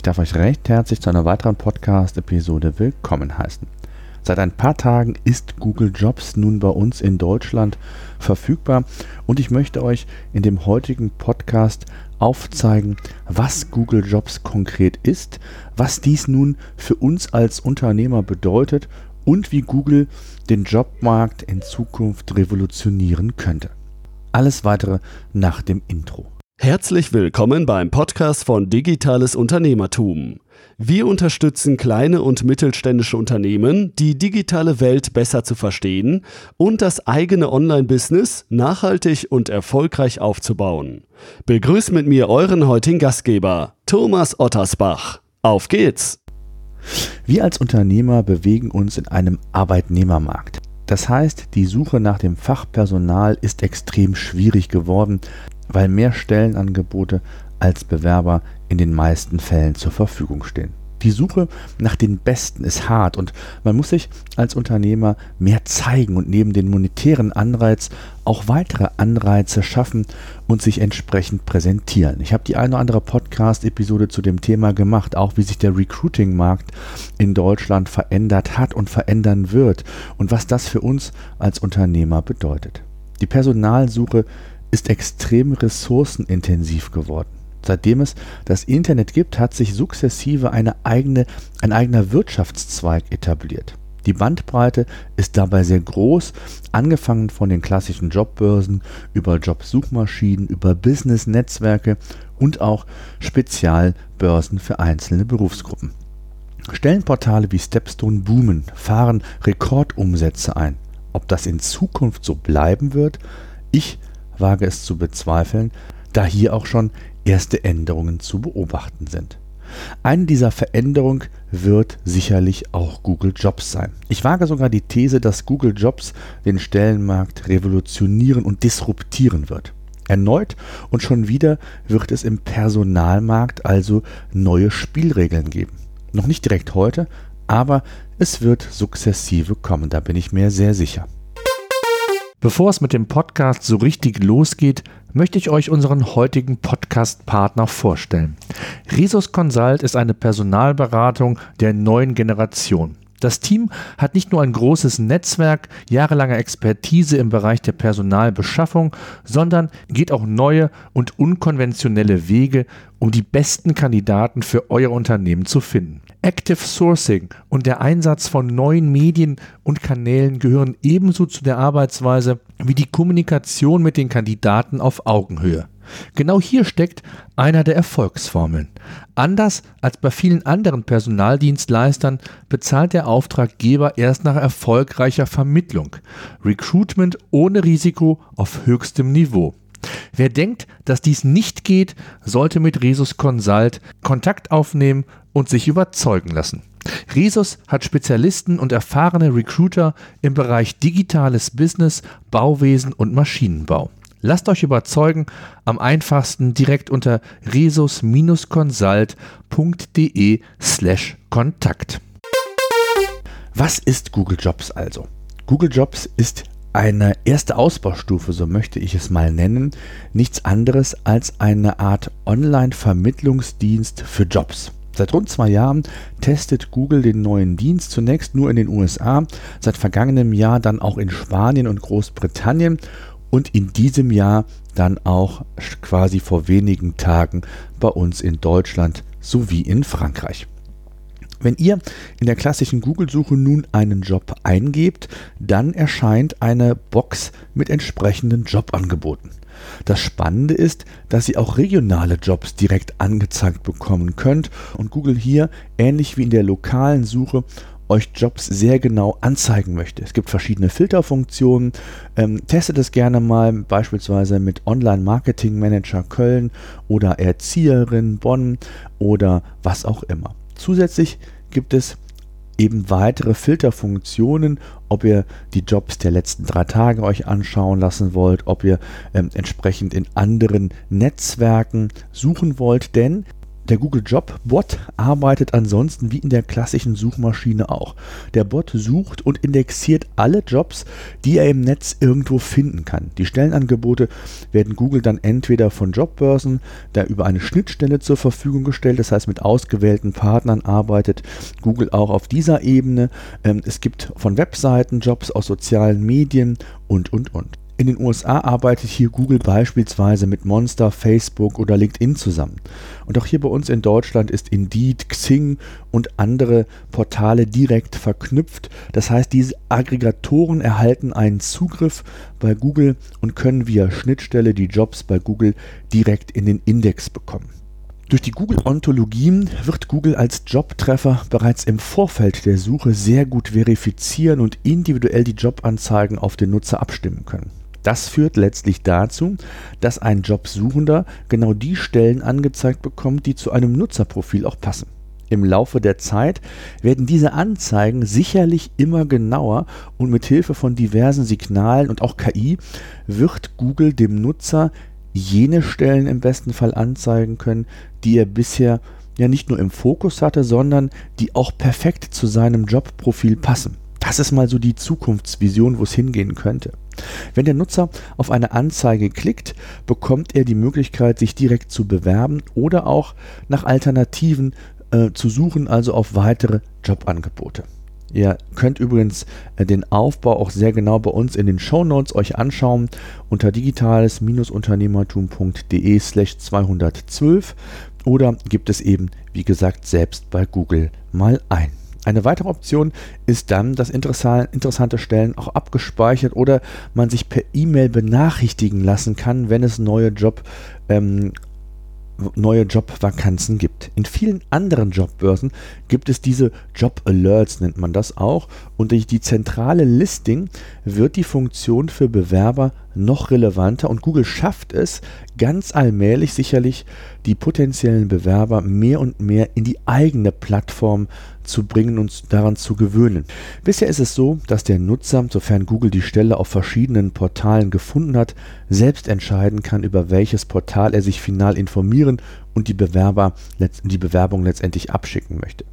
Ich darf euch recht herzlich zu einer weiteren Podcast-Episode willkommen heißen. Seit ein paar Tagen ist Google Jobs nun bei uns in Deutschland verfügbar und ich möchte euch in dem heutigen Podcast aufzeigen, was Google Jobs konkret ist, was dies nun für uns als Unternehmer bedeutet und wie Google den Jobmarkt in Zukunft revolutionieren könnte. Alles weitere nach dem Intro. Herzlich willkommen beim Podcast von Digitales Unternehmertum. Wir unterstützen kleine und mittelständische Unternehmen, die digitale Welt besser zu verstehen und das eigene Online-Business nachhaltig und erfolgreich aufzubauen. Begrüßt mit mir euren heutigen Gastgeber, Thomas Ottersbach. Auf geht's! Wir als Unternehmer bewegen uns in einem Arbeitnehmermarkt. Das heißt, die Suche nach dem Fachpersonal ist extrem schwierig geworden, weil mehr Stellenangebote als Bewerber in den meisten Fällen zur Verfügung stehen. Die Suche nach den Besten ist hart und man muss sich als Unternehmer mehr zeigen und neben den monetären Anreiz auch weitere Anreize schaffen und sich entsprechend präsentieren. Ich habe die eine oder andere Podcast-Episode zu dem Thema gemacht, auch wie sich der Recruiting-Markt in Deutschland verändert hat und verändern wird und was das für uns als Unternehmer bedeutet. Die Personalsuche ist extrem ressourcenintensiv geworden. Seitdem es das Internet gibt, hat sich sukzessive eine eigene, ein eigener Wirtschaftszweig etabliert. Die Bandbreite ist dabei sehr groß, angefangen von den klassischen Jobbörsen über Jobsuchmaschinen, über Business-Netzwerke und auch Spezialbörsen für einzelne Berufsgruppen. Stellenportale wie Stepstone boomen, fahren Rekordumsätze ein. Ob das in Zukunft so bleiben wird? Ich wage es zu bezweifeln, da hier auch schon erste Änderungen zu beobachten sind. Eine dieser Veränderungen wird sicherlich auch Google Jobs sein. Ich wage sogar die These, dass Google Jobs den Stellenmarkt revolutionieren und disruptieren wird. Erneut und schon wieder wird es im Personalmarkt also neue Spielregeln geben. Noch nicht direkt heute, aber es wird sukzessive kommen, da bin ich mir sehr sicher. Bevor es mit dem Podcast so richtig losgeht, möchte ich euch unseren heutigen Podcast-Partner vorstellen. Resus Consult ist eine Personalberatung der neuen Generation. Das Team hat nicht nur ein großes Netzwerk, jahrelange Expertise im Bereich der Personalbeschaffung, sondern geht auch neue und unkonventionelle Wege, um die besten Kandidaten für euer Unternehmen zu finden. Active Sourcing und der Einsatz von neuen Medien und Kanälen gehören ebenso zu der Arbeitsweise wie die Kommunikation mit den Kandidaten auf Augenhöhe. Genau hier steckt einer der Erfolgsformeln. Anders als bei vielen anderen Personaldienstleistern bezahlt der Auftraggeber erst nach erfolgreicher Vermittlung. Recruitment ohne Risiko auf höchstem Niveau. Wer denkt, dass dies nicht geht, sollte mit Resus Consult Kontakt aufnehmen und sich überzeugen lassen. Resus hat Spezialisten und erfahrene Recruiter im Bereich digitales Business, Bauwesen und Maschinenbau. Lasst euch überzeugen, am einfachsten direkt unter resus-consult.de slash Kontakt. Was ist Google Jobs also? Google Jobs ist eine erste Ausbaustufe, so möchte ich es mal nennen, nichts anderes als eine Art Online-Vermittlungsdienst für Jobs. Seit rund zwei Jahren testet Google den neuen Dienst zunächst nur in den USA, seit vergangenem Jahr dann auch in Spanien und Großbritannien und in diesem Jahr dann auch quasi vor wenigen Tagen bei uns in Deutschland sowie in Frankreich. Wenn ihr in der klassischen Google-Suche nun einen Job eingebt, dann erscheint eine Box mit entsprechenden Jobangeboten. Das Spannende ist, dass ihr auch regionale Jobs direkt angezeigt bekommen könnt und Google hier, ähnlich wie in der lokalen Suche, euch Jobs sehr genau anzeigen möchte. Es gibt verschiedene Filterfunktionen. Ähm, testet es gerne mal beispielsweise mit Online Marketing Manager Köln oder Erzieherin Bonn oder was auch immer. Zusätzlich gibt es eben weitere Filterfunktionen, ob ihr die Jobs der letzten drei Tage euch anschauen lassen wollt, ob ihr ähm, entsprechend in anderen Netzwerken suchen wollt, denn Der Google Job Bot arbeitet ansonsten wie in der klassischen Suchmaschine auch. Der Bot sucht und indexiert alle Jobs, die er im Netz irgendwo finden kann. Die Stellenangebote werden Google dann entweder von Jobbörsen da über eine Schnittstelle zur Verfügung gestellt, das heißt mit ausgewählten Partnern arbeitet Google auch auf dieser Ebene. Ähm, es gibt von Webseiten Jobs aus sozialen Medien und und und. In den USA arbeitet hier Google beispielsweise mit Monster, Facebook oder LinkedIn zusammen. Und auch hier bei uns in Deutschland ist Indeed, Xing und andere Portale direkt verknüpft. Das heißt, diese Aggregatoren erhalten einen Zugriff bei Google und können via Schnittstelle die Jobs bei Google direkt in den Index bekommen. Durch die Google-Ontologien wird Google als Jobtreffer bereits im Vorfeld der Suche sehr gut verifizieren und individuell die Jobanzeigen auf den Nutzer abstimmen können. Das führt letztlich dazu, dass ein Jobsuchender genau die Stellen angezeigt bekommt, die zu einem Nutzerprofil auch passen. Im Laufe der Zeit werden diese Anzeigen sicherlich immer genauer und mit Hilfe von diversen Signalen und auch KI wird Google dem Nutzer jene Stellen im besten Fall anzeigen können, die er bisher ja nicht nur im Fokus hatte, sondern die auch perfekt zu seinem Jobprofil passen. Das ist mal so die Zukunftsvision, wo es hingehen könnte. Wenn der Nutzer auf eine Anzeige klickt, bekommt er die Möglichkeit, sich direkt zu bewerben oder auch nach Alternativen äh, zu suchen, also auf weitere Jobangebote. Ihr könnt übrigens äh, den Aufbau auch sehr genau bei uns in den Show Notes euch anschauen unter digitales-unternehmertum.de slash 212 oder gibt es eben, wie gesagt, selbst bei Google mal ein. Eine weitere Option ist dann, dass interessante Stellen auch abgespeichert oder man sich per E-Mail benachrichtigen lassen kann, wenn es neue Job ähm, neue Jobvakanzen gibt. In vielen anderen Jobbörsen gibt es diese Job Alerts, nennt man das auch, und durch die zentrale Listing wird die Funktion für Bewerber noch relevanter und Google schafft es ganz allmählich sicherlich, die potenziellen Bewerber mehr und mehr in die eigene Plattform zu bringen und daran zu gewöhnen. Bisher ist es so, dass der Nutzer, sofern Google die Stelle auf verschiedenen Portalen gefunden hat, selbst entscheiden kann, über welches Portal er sich final informieren und die, Bewerber, die Bewerbung letztendlich abschicken möchte.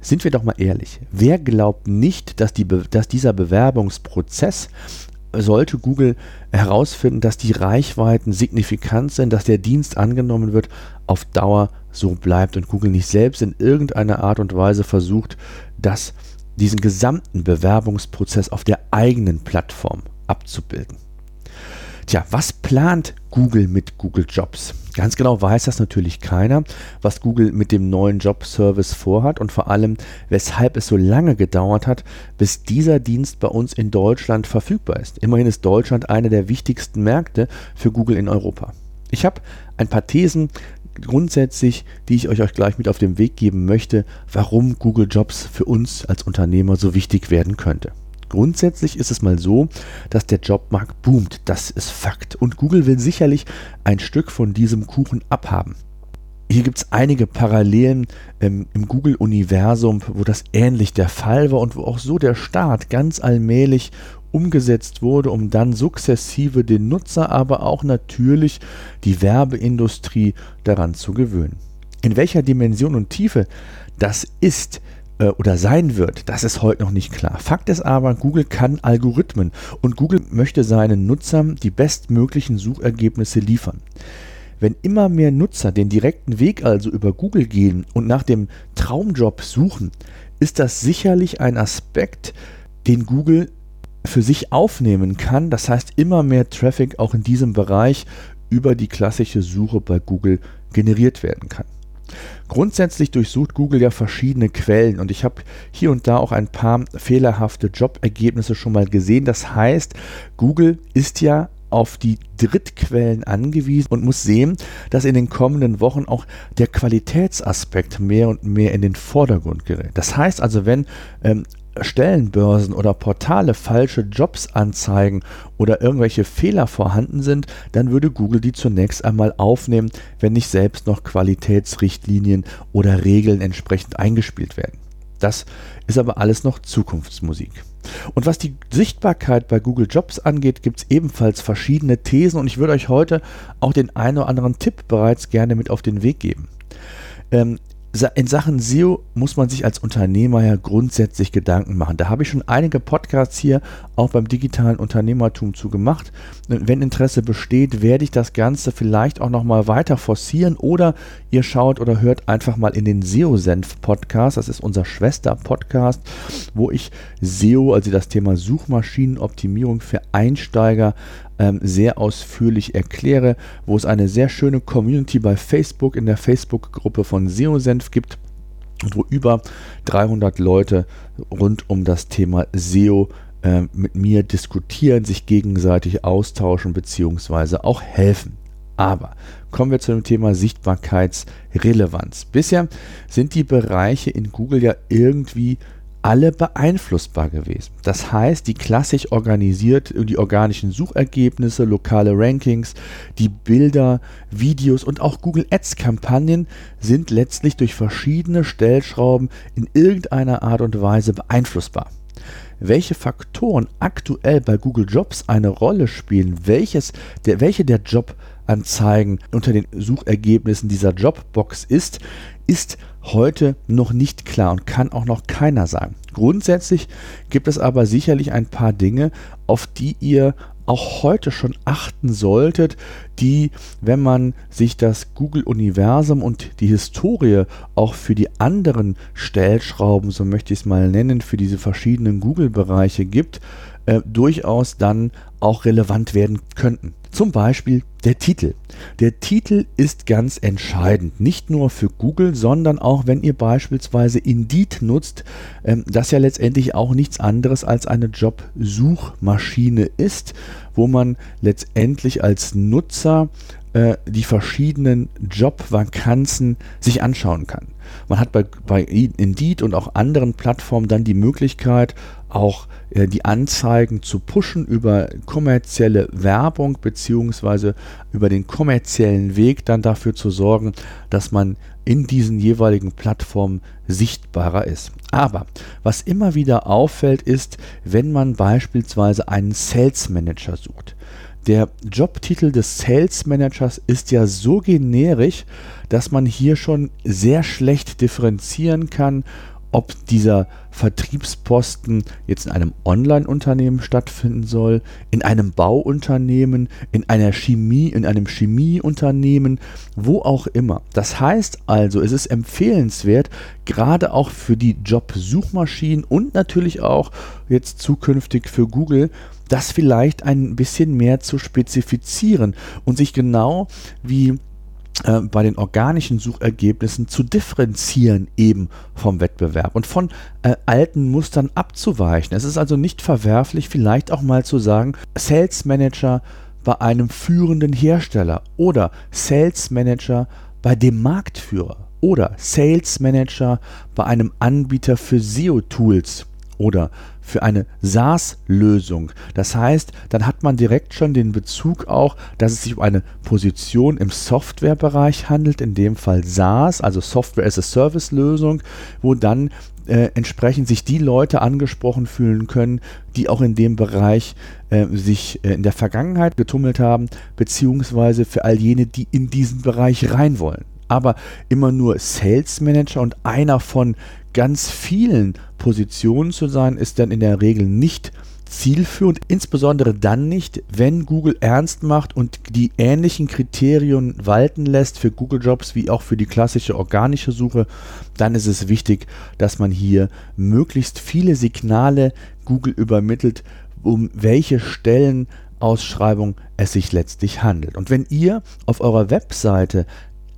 Sind wir doch mal ehrlich, wer glaubt nicht, dass, die, dass dieser Bewerbungsprozess sollte Google herausfinden, dass die Reichweiten signifikant sind, dass der Dienst angenommen wird, auf Dauer so bleibt und Google nicht selbst in irgendeiner Art und Weise versucht, das, diesen gesamten Bewerbungsprozess auf der eigenen Plattform abzubilden. Tja, was plant Google mit Google Jobs? Ganz genau weiß das natürlich keiner, was Google mit dem neuen Job-Service vorhat und vor allem, weshalb es so lange gedauert hat, bis dieser Dienst bei uns in Deutschland verfügbar ist. Immerhin ist Deutschland einer der wichtigsten Märkte für Google in Europa. Ich habe ein paar Thesen grundsätzlich, die ich euch, gleich mit auf den Weg geben möchte, warum Google Jobs für uns als Unternehmer so wichtig werden könnte. Grundsätzlich ist es mal so, dass der Jobmarkt boomt. Das ist Fakt. Und Google will sicherlich ein Stück von diesem Kuchen abhaben. Hier gibt es einige Parallelen ähm, im Google-Universum, wo das ähnlich der Fall war und wo auch so der Start ganz allmählich umgesetzt wurde, um dann sukzessive den Nutzer, aber auch natürlich die Werbeindustrie daran zu gewöhnen. In welcher Dimension und Tiefe das ist, äh, oder sein wird, das ist heute noch nicht klar. Fakt ist aber, Google kann Algorithmen und Google möchte seinen Nutzern die bestmöglichen Suchergebnisse liefern. Wenn immer mehr Nutzer den direkten Weg also über Google gehen und nach dem Traumjob suchen, ist das sicherlich ein Aspekt, den Google für sich aufnehmen kann. Das heißt, immer mehr Traffic auch in diesem Bereich über die klassische Suche bei Google generiert werden kann. Grundsätzlich durchsucht Google ja verschiedene Quellen und ich habe hier und da auch ein paar fehlerhafte Jobergebnisse schon mal gesehen. Das heißt, Google ist ja auf die Drittquellen angewiesen und muss sehen, dass in den kommenden Wochen auch der Qualitätsaspekt mehr und mehr in den Vordergrund gerät. Das heißt also, wenn ähm, Stellenbörsen oder Portale falsche Jobs anzeigen oder irgendwelche Fehler vorhanden sind, dann würde Google die zunächst einmal aufnehmen, wenn nicht selbst noch Qualitätsrichtlinien oder Regeln entsprechend eingespielt werden. Das ist aber alles noch Zukunftsmusik. Und was die Sichtbarkeit bei Google Jobs angeht, gibt es ebenfalls verschiedene Thesen und ich würde euch heute auch den einen oder anderen Tipp bereits gerne mit auf den Weg geben. ähm, in Sachen SEO muss man sich als Unternehmer ja grundsätzlich Gedanken machen. Da habe ich schon einige Podcasts hier auch beim digitalen Unternehmertum zu gemacht. Wenn Interesse besteht, werde ich das Ganze vielleicht auch nochmal weiter forcieren oder ihr schaut oder hört einfach mal in den SEO-Senf-Podcast. Das ist unser Schwester-Podcast, wo ich SEO, also das Thema Suchmaschinenoptimierung für Einsteiger, ähm, sehr ausführlich erkläre, wo es eine sehr schöne Community bei Facebook in der Facebook-Gruppe von SEO-Senf gibt wo über 300 Leute rund um das Thema SEO äh, mit mir diskutieren, sich gegenseitig austauschen bzw. auch helfen. Aber kommen wir zu dem Thema Sichtbarkeitsrelevanz. Bisher sind die Bereiche in Google ja irgendwie alle beeinflussbar gewesen. Das heißt, die klassisch organisiert, die organischen Suchergebnisse, lokale Rankings, die Bilder, Videos und auch Google Ads Kampagnen sind letztlich durch verschiedene Stellschrauben in irgendeiner Art und Weise beeinflussbar. Welche Faktoren aktuell bei Google Jobs eine Rolle spielen, welches der, welche der Jobanzeigen unter den Suchergebnissen dieser Jobbox ist, ist heute noch nicht klar und kann auch noch keiner sagen. Grundsätzlich gibt es aber sicherlich ein paar Dinge, auf die ihr auch heute schon achten solltet, die, wenn man sich das Google-Universum und die Historie auch für die anderen Stellschrauben, so möchte ich es mal nennen, für diese verschiedenen Google-Bereiche gibt, äh, durchaus dann auch relevant werden könnten. Zum Beispiel der Titel. Der Titel ist ganz entscheidend, nicht nur für Google, sondern auch wenn ihr beispielsweise Indeed nutzt, ähm, das ja letztendlich auch nichts anderes als eine Jobsuchmaschine ist, wo man letztendlich als Nutzer äh, die verschiedenen Jobvakanzen sich anschauen kann. Man hat bei, bei Indeed und auch anderen Plattformen dann die Möglichkeit, auch äh, die Anzeigen zu pushen über kommerzielle Werbung beziehungsweise über den kommerziellen Weg dann dafür zu sorgen, dass man in diesen jeweiligen Plattformen sichtbarer ist. Aber was immer wieder auffällt, ist, wenn man beispielsweise einen Sales Manager sucht. Der Jobtitel des Sales Managers ist ja so generisch, dass man hier schon sehr schlecht differenzieren kann, ob dieser Vertriebsposten jetzt in einem Online-Unternehmen stattfinden soll, in einem Bauunternehmen, in einer Chemie, in einem Chemieunternehmen, wo auch immer. Das heißt also, es ist empfehlenswert, gerade auch für die Jobsuchmaschinen und natürlich auch jetzt zukünftig für Google, das vielleicht ein bisschen mehr zu spezifizieren und sich genau wie äh, bei den organischen Suchergebnissen zu differenzieren eben vom Wettbewerb und von äh, alten Mustern abzuweichen. Es ist also nicht verwerflich, vielleicht auch mal zu sagen, Sales Manager bei einem führenden Hersteller oder Sales Manager bei dem Marktführer oder Sales Manager bei einem Anbieter für SEO-Tools oder für eine SaaS-Lösung. Das heißt, dann hat man direkt schon den Bezug auch, dass es sich um eine Position im Softwarebereich handelt, in dem Fall SaaS, also Software as a Service-Lösung, wo dann äh, entsprechend sich die Leute angesprochen fühlen können, die auch in dem Bereich äh, sich äh, in der Vergangenheit getummelt haben, beziehungsweise für all jene, die in diesen Bereich rein wollen. Aber immer nur Sales Manager und einer von ganz vielen Positionen zu sein, ist dann in der Regel nicht zielführend, insbesondere dann nicht, wenn Google ernst macht und die ähnlichen Kriterien walten lässt für Google Jobs wie auch für die klassische organische Suche, dann ist es wichtig, dass man hier möglichst viele Signale Google übermittelt, um welche Stellenausschreibung es sich letztlich handelt. Und wenn ihr auf eurer Webseite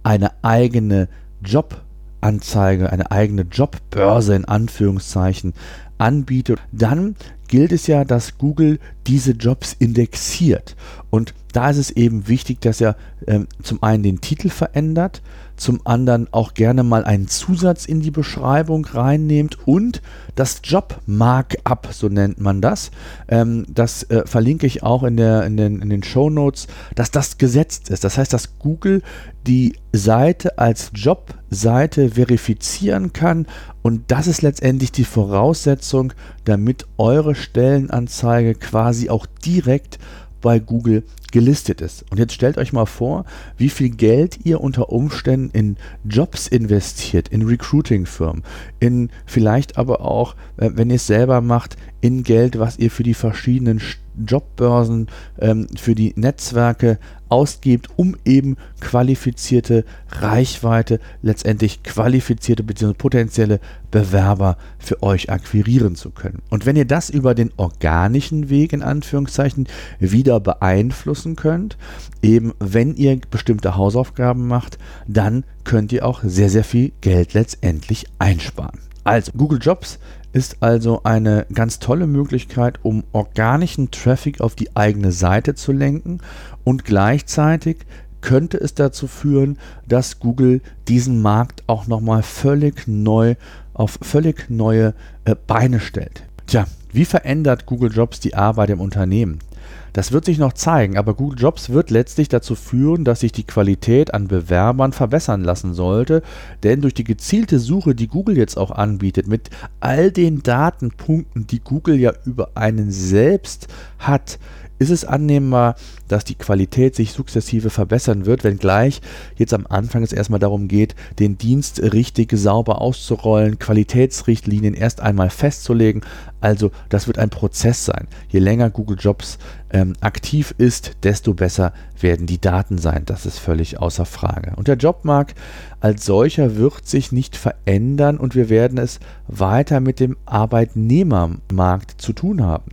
eine eigene Job Anzeige, eine eigene Jobbörse in Anführungszeichen anbietet, dann gilt es ja, dass Google diese Jobs indexiert. Und da ist es eben wichtig, dass er äh, zum einen den Titel verändert, zum anderen auch gerne mal einen Zusatz in die Beschreibung reinnehmt und das Job-Markup, so nennt man das, ähm, das äh, verlinke ich auch in, der, in den, in den Show Notes, dass das gesetzt ist. Das heißt, dass Google die Seite als Jobseite verifizieren kann und das ist letztendlich die Voraussetzung, damit eure Stellenanzeige quasi auch direkt bei Google gelistet ist. Und jetzt stellt euch mal vor, wie viel Geld ihr unter Umständen in Jobs investiert, in Recruiting-Firmen, in vielleicht aber auch, äh, wenn ihr es selber macht, in Geld, was ihr für die verschiedenen Jobbörsen, ähm, für die Netzwerke ausgibt, um eben qualifizierte Reichweite, letztendlich qualifizierte bzw. potenzielle Bewerber für euch akquirieren zu können. Und wenn ihr das über den organischen Weg in Anführungszeichen wieder beeinflussen könnt, eben wenn ihr bestimmte Hausaufgaben macht, dann könnt ihr auch sehr, sehr viel Geld letztendlich einsparen. Also Google Jobs ist also eine ganz tolle Möglichkeit, um organischen Traffic auf die eigene Seite zu lenken und gleichzeitig könnte es dazu führen, dass Google diesen Markt auch nochmal völlig neu auf völlig neue äh, Beine stellt. Tja, wie verändert Google Jobs die Arbeit im Unternehmen? Das wird sich noch zeigen, aber Google Jobs wird letztlich dazu führen, dass sich die Qualität an Bewerbern verbessern lassen sollte, denn durch die gezielte Suche, die Google jetzt auch anbietet, mit all den Datenpunkten, die Google ja über einen selbst hat, ist es annehmbar, dass die Qualität sich sukzessive verbessern wird, wenngleich jetzt am Anfang es erstmal darum geht, den Dienst richtig sauber auszurollen, Qualitätsrichtlinien erst einmal festzulegen. Also das wird ein Prozess sein. Je länger Google Jobs ähm, aktiv ist, desto besser werden die Daten sein. Das ist völlig außer Frage. Und der Jobmarkt als solcher wird sich nicht verändern und wir werden es weiter mit dem Arbeitnehmermarkt zu tun haben.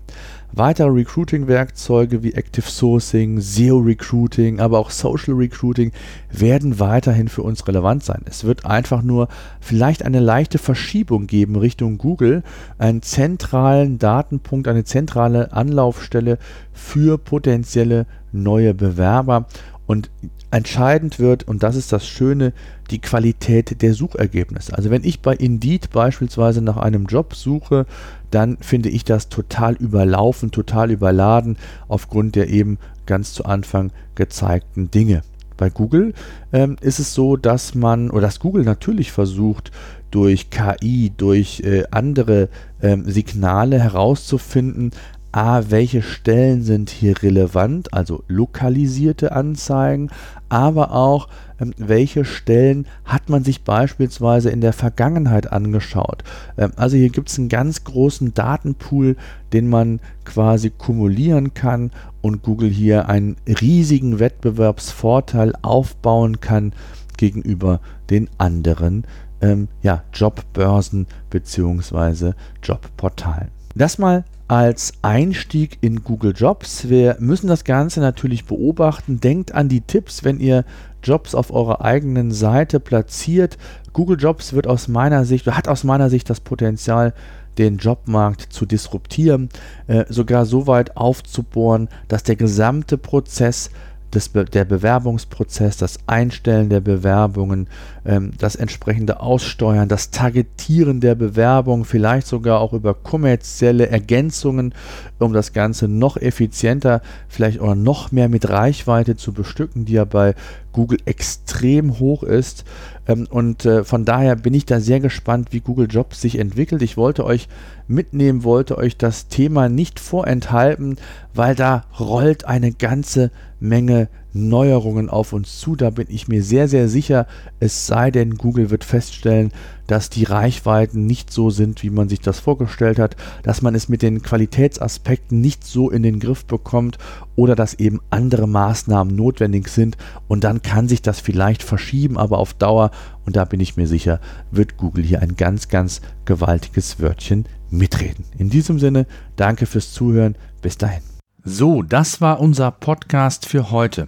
Weitere Recruiting-Werkzeuge wie Active Sourcing, SEO Recruiting, aber auch Social Recruiting werden weiterhin für uns relevant sein. Es wird einfach nur vielleicht eine leichte Verschiebung geben Richtung Google, einen zentralen Datenpunkt, eine zentrale Anlaufstelle für potenzielle neue Bewerber. Und entscheidend wird, und das ist das Schöne, die Qualität der Suchergebnisse. Also wenn ich bei Indeed beispielsweise nach einem Job suche, dann finde ich das total überlaufen, total überladen aufgrund der eben ganz zu Anfang gezeigten Dinge. Bei Google ähm, ist es so, dass man, oder dass Google natürlich versucht, durch KI, durch äh, andere ähm, Signale herauszufinden, A, welche Stellen sind hier relevant, also lokalisierte Anzeigen, aber auch ähm, welche Stellen hat man sich beispielsweise in der Vergangenheit angeschaut. Ähm, also hier gibt es einen ganz großen Datenpool, den man quasi kumulieren kann und Google hier einen riesigen Wettbewerbsvorteil aufbauen kann gegenüber den anderen ähm, ja, Jobbörsen bzw. Jobportalen. Das mal als Einstieg in Google Jobs. Wir müssen das Ganze natürlich beobachten. Denkt an die Tipps, wenn ihr Jobs auf eurer eigenen Seite platziert. Google Jobs wird aus meiner Sicht, hat aus meiner Sicht das Potenzial, den Jobmarkt zu disruptieren, äh, sogar so weit aufzubohren, dass der gesamte Prozess das, der Bewerbungsprozess, das Einstellen der Bewerbungen, ähm, das entsprechende Aussteuern, das Targetieren der Bewerbung, vielleicht sogar auch über kommerzielle Ergänzungen, um das Ganze noch effizienter, vielleicht auch noch mehr mit Reichweite zu bestücken, die ja bei Google extrem hoch ist. Ähm, und äh, von daher bin ich da sehr gespannt, wie Google Jobs sich entwickelt. Ich wollte euch mitnehmen, wollte euch das Thema nicht vorenthalten, weil da rollt eine ganze Menge Neuerungen auf uns zu. Da bin ich mir sehr, sehr sicher, es sei denn, Google wird feststellen, dass die Reichweiten nicht so sind, wie man sich das vorgestellt hat, dass man es mit den Qualitätsaspekten nicht so in den Griff bekommt oder dass eben andere Maßnahmen notwendig sind und dann kann sich das vielleicht verschieben, aber auf Dauer, und da bin ich mir sicher, wird Google hier ein ganz, ganz gewaltiges Wörtchen mitreden. In diesem Sinne, danke fürs Zuhören, bis dahin. So, das war unser Podcast für heute.